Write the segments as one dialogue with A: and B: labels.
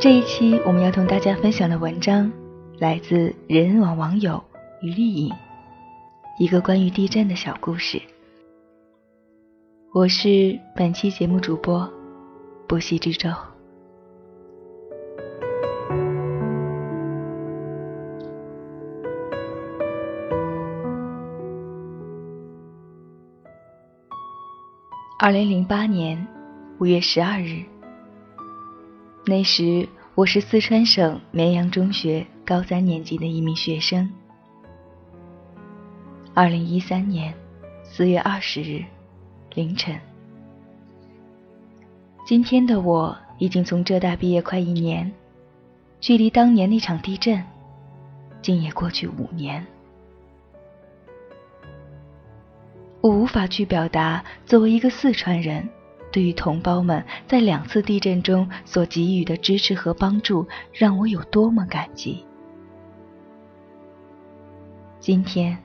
A: 这一期我们要同大家分享的文章来自人人网网友于丽颖，一个关于地震的小故事。我是本期节目主播不息之舟。二零零八年五月十二日。那时我是四川省绵阳中学高三年级的一名学生。二零一三年四月二十日凌晨，今天的我已经从浙大毕业快一年，距离当年那场地震，竟也过去五年。我无法去表达，作为一个四川人。对于同胞们在两次地震中所给予的支持和帮助，让我有多么感激。今天，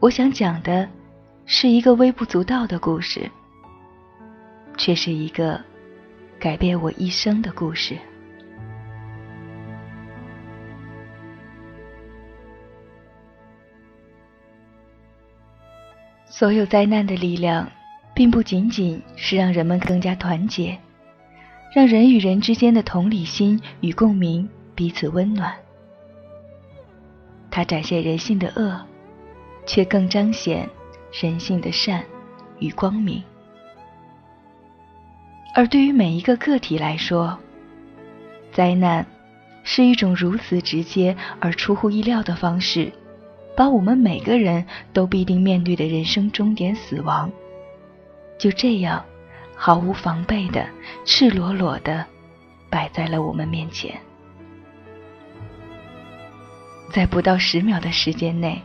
A: 我想讲的是一个微不足道的故事，却是一个改变我一生的故事。所有灾难的力量。并不仅仅是让人们更加团结，让人与人之间的同理心与共鸣彼此温暖。它展现人性的恶，却更彰显人性的善与光明。而对于每一个个体来说，灾难是一种如此直接而出乎意料的方式，把我们每个人都必定面对的人生终点——死亡。就这样，毫无防备的、赤裸裸的摆在了我们面前。在不到十秒的时间内，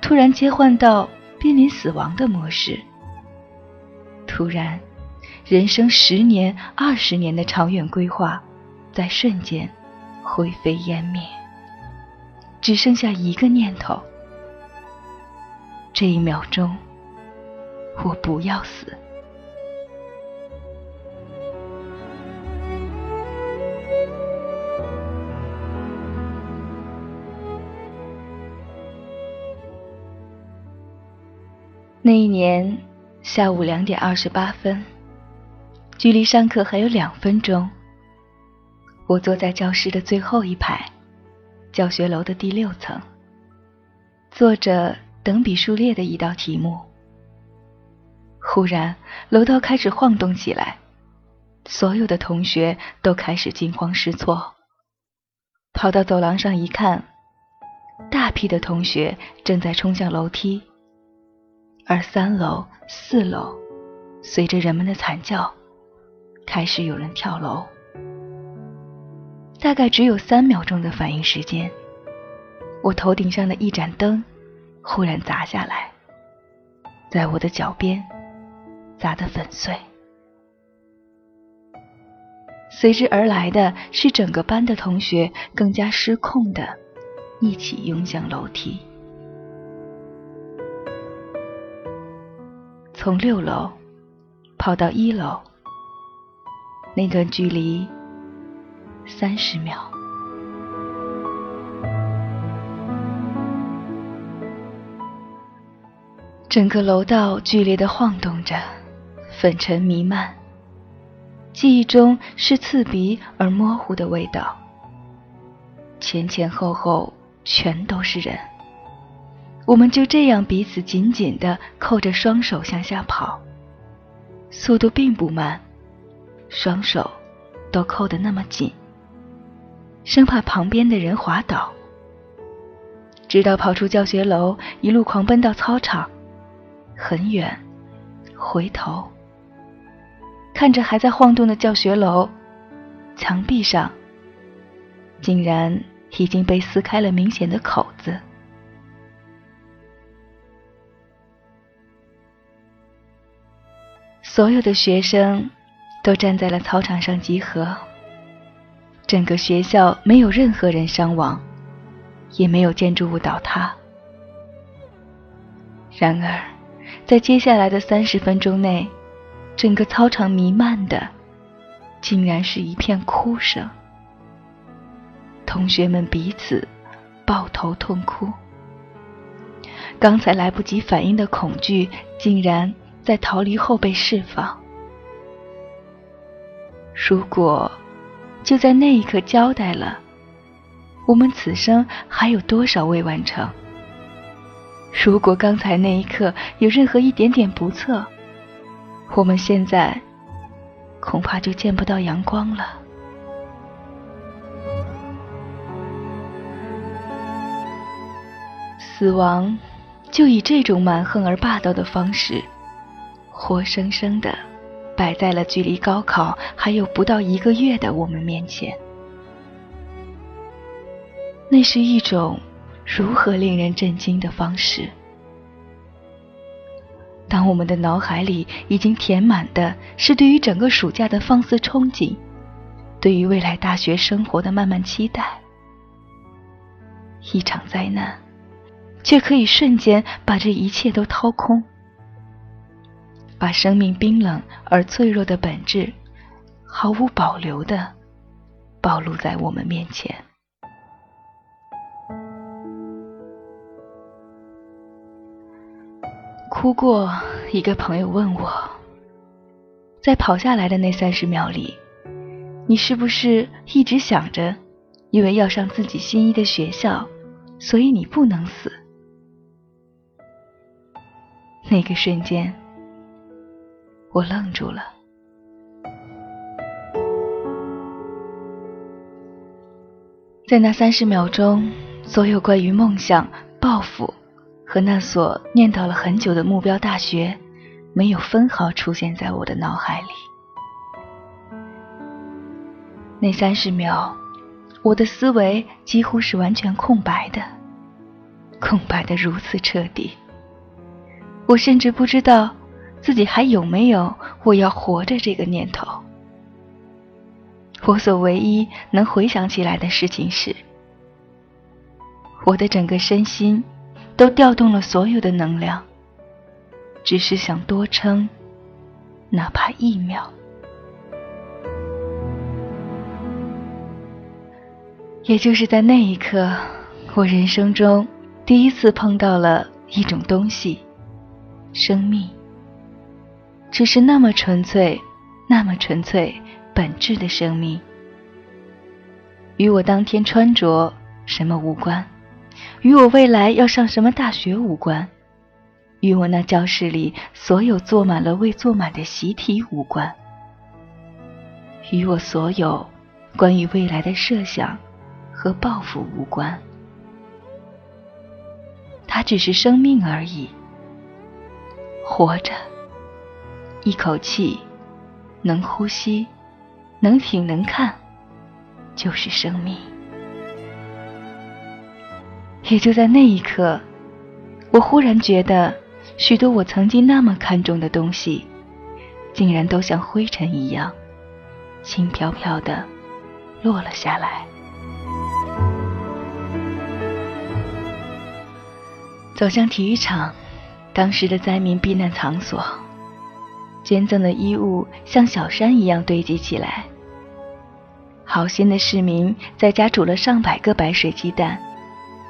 A: 突然切换到濒临死亡的模式。突然，人生十年、二十年的长远规划，在瞬间灰飞烟灭，只剩下一个念头：这一秒钟，我不要死。那一年下午两点二十八分，距离上课还有两分钟。我坐在教室的最后一排，教学楼的第六层，做着等比数列的一道题目。忽然，楼道开始晃动起来，所有的同学都开始惊慌失措。跑到走廊上一看，大批的同学正在冲向楼梯。而三楼、四楼，随着人们的惨叫，开始有人跳楼。大概只有三秒钟的反应时间，我头顶上的一盏灯忽然砸下来，在我的脚边砸得粉碎。随之而来的是整个班的同学更加失控的，一起涌向楼梯。从六楼跑到一楼，那段距离三十秒。整个楼道剧烈的晃动着，粉尘弥漫，记忆中是刺鼻而模糊的味道。前前后后全都是人。我们就这样彼此紧紧的扣着双手向下跑，速度并不慢，双手都扣得那么紧，生怕旁边的人滑倒。直到跑出教学楼，一路狂奔到操场，很远，回头看着还在晃动的教学楼，墙壁上竟然已经被撕开了明显的口子。所有的学生都站在了操场上集合。整个学校没有任何人伤亡，也没有建筑物倒塌。然而，在接下来的三十分钟内，整个操场弥漫的竟然是一片哭声。同学们彼此抱头痛哭。刚才来不及反应的恐惧，竟然在逃离后被释放。如果就在那一刻交代了，我们此生还有多少未完成？如果刚才那一刻有任何一点点不测，我们现在恐怕就见不到阳光了。死亡就以这种蛮横而霸道的方式，活生生的摆在了距离高考还有不到一个月的我们面前。那是一种如何令人震惊的方式？当我们的脑海里已经填满的是对于整个暑假的放肆憧憬，对于未来大学生活的漫漫期待，一场灾难。却可以瞬间把这一切都掏空，把生命冰冷而脆弱的本质毫无保留的暴露在我们面前。哭过，一个朋友问我，在跑下来的那三十秒里，你是不是一直想着，因为要上自己心仪的学校，所以你不能死？那个瞬间，我愣住了。在那三十秒钟，所有关于梦想、抱负和那所念叨了很久的目标大学，没有分毫出现在我的脑海里。那三十秒，我的思维几乎是完全空白的，空白的如此彻底。我甚至不知道自己还有没有我要活着这个念头。我所唯一能回想起来的事情是，我的整个身心都调动了所有的能量，只是想多撑哪怕一秒。也就是在那一刻，我人生中第一次碰到了一种东西。生命，只是那么纯粹，那么纯粹，本质的生命，与我当天穿着什么无关，与我未来要上什么大学无关，与我那教室里所有坐满了未坐满的习题无关，与我所有关于未来的设想和抱负无关，它只是生命而已。活着，一口气，能呼吸，能挺，能看，就是生命。也就在那一刻，我忽然觉得，许多我曾经那么看重的东西，竟然都像灰尘一样，轻飘飘的落了下来。走向体育场。当时的灾民避难场所，捐赠的衣物像小山一样堆积起来。好心的市民在家煮了上百个白水鸡蛋，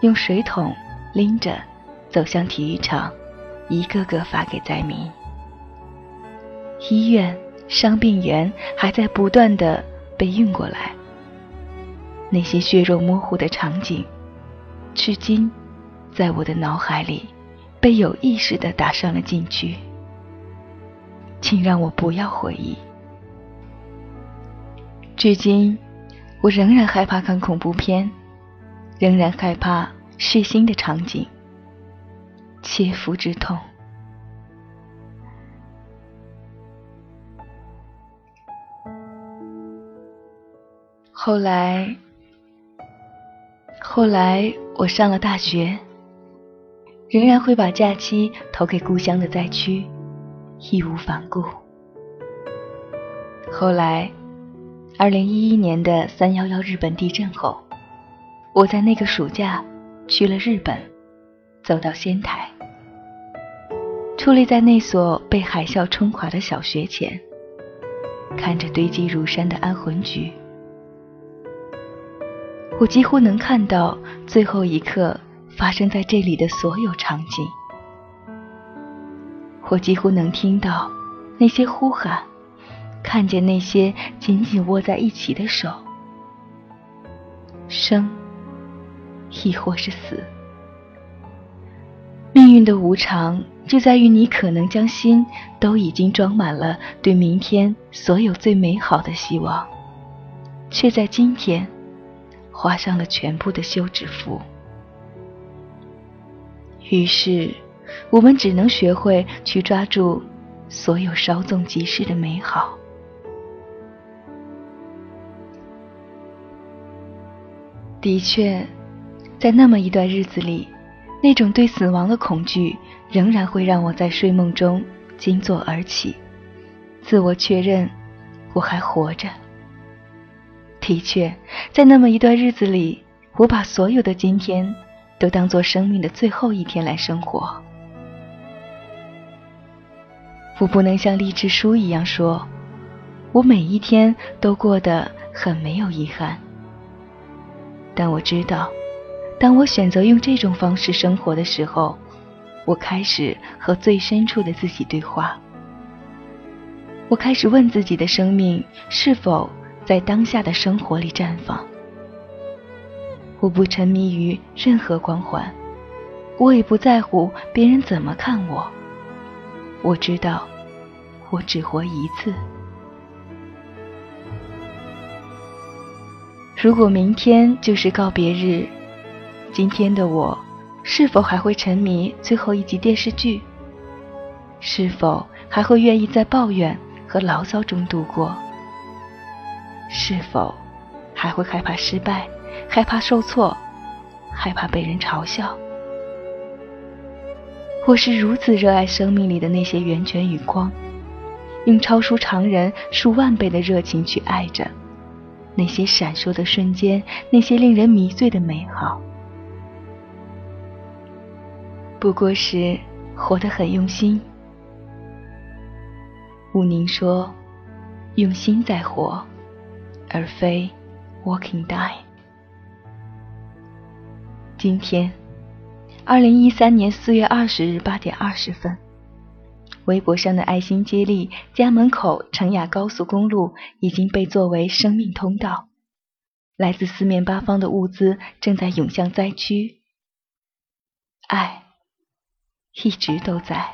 A: 用水桶拎着走向体育场，一个个发给灾民。医院、伤病员还在不断的被运过来。那些血肉模糊的场景，至今在我的脑海里。被有意识的打上了禁区，请让我不要回忆。至今，我仍然害怕看恐怖片，仍然害怕血腥的场景，切肤之痛。后来，后来我上了大学。仍然会把假期投给故乡的灾区，义无反顾。后来，二零一一年的三幺幺日本地震后，我在那个暑假去了日本，走到仙台，矗立在那所被海啸冲垮的小学前，看着堆积如山的安魂局，我几乎能看到最后一刻发生在这里的所有场景。我几乎能听到那些呼喊，看见那些紧紧握在一起的手。生，亦或是死。命运的无常就在于你可能将心都已经装满了对明天所有最美好的希望，却在今天画上了全部的休止符。于是。我们只能学会去抓住所有稍纵即逝的美好。的确，在那么一段日子里，那种对死亡的恐惧仍然会让我在睡梦中惊坐而起，自我确认我还活着。的确，在那么一段日子里，我把所有的今天都当做生命的最后一天来生活。我不能像励志书一样说，我每一天都过得很没有遗憾。但我知道，当我选择用这种方式生活的时候，我开始和最深处的自己对话。我开始问自己的生命是否在当下的生活里绽放。我不沉迷于任何光环，我也不在乎别人怎么看我。我知道，我只活一次。如果明天就是告别日，今天的我是否还会沉迷最后一集电视剧？是否还会愿意在抱怨和牢骚中度过？是否还会害怕失败，害怕受挫，害怕被人嘲笑？我是如此热爱生命里的那些源泉与光，用超出常人数万倍的热情去爱着那些闪烁的瞬间，那些令人迷醉的美好。不过是活得很用心。武宁说：“用心在活，而非 walking die。”今天。二零一三年四月二十日八点二十分，微博上的爱心接力家门口成雅高速公路已经被作为生命通道，来自四面八方的物资正在涌向灾区。爱一直都在，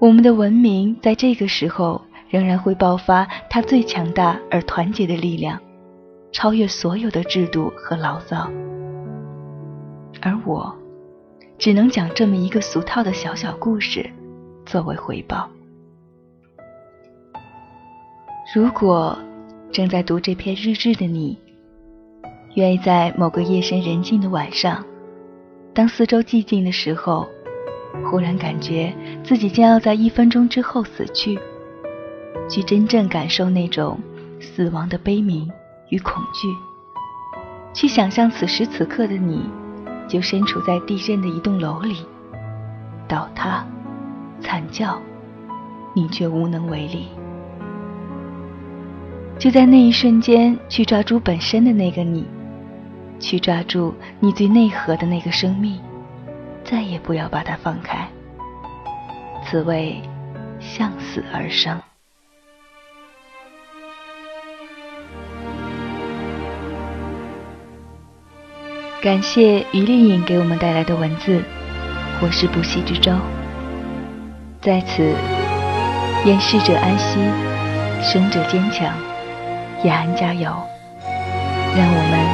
A: 我们的文明在这个时候仍然会爆发它最强大而团结的力量，超越所有的制度和牢骚。而我，只能讲这么一个俗套的小小故事，作为回报。如果正在读这篇日志的你，愿意在某个夜深人静的晚上，当四周寂静的时候，忽然感觉自己将要在一分钟之后死去，去真正感受那种死亡的悲鸣与恐惧，去想象此时此刻的你。就身处在地震的一栋楼里，倒塌、惨叫，你却无能为力。就在那一瞬间，去抓住本身的那个你，去抓住你最内核的那个生命，再也不要把它放开。此谓向死而生。感谢于丽颖给我们带来的文字，我是不息之舟。在此，愿逝者安息，生者坚强，雅安加油，让我们。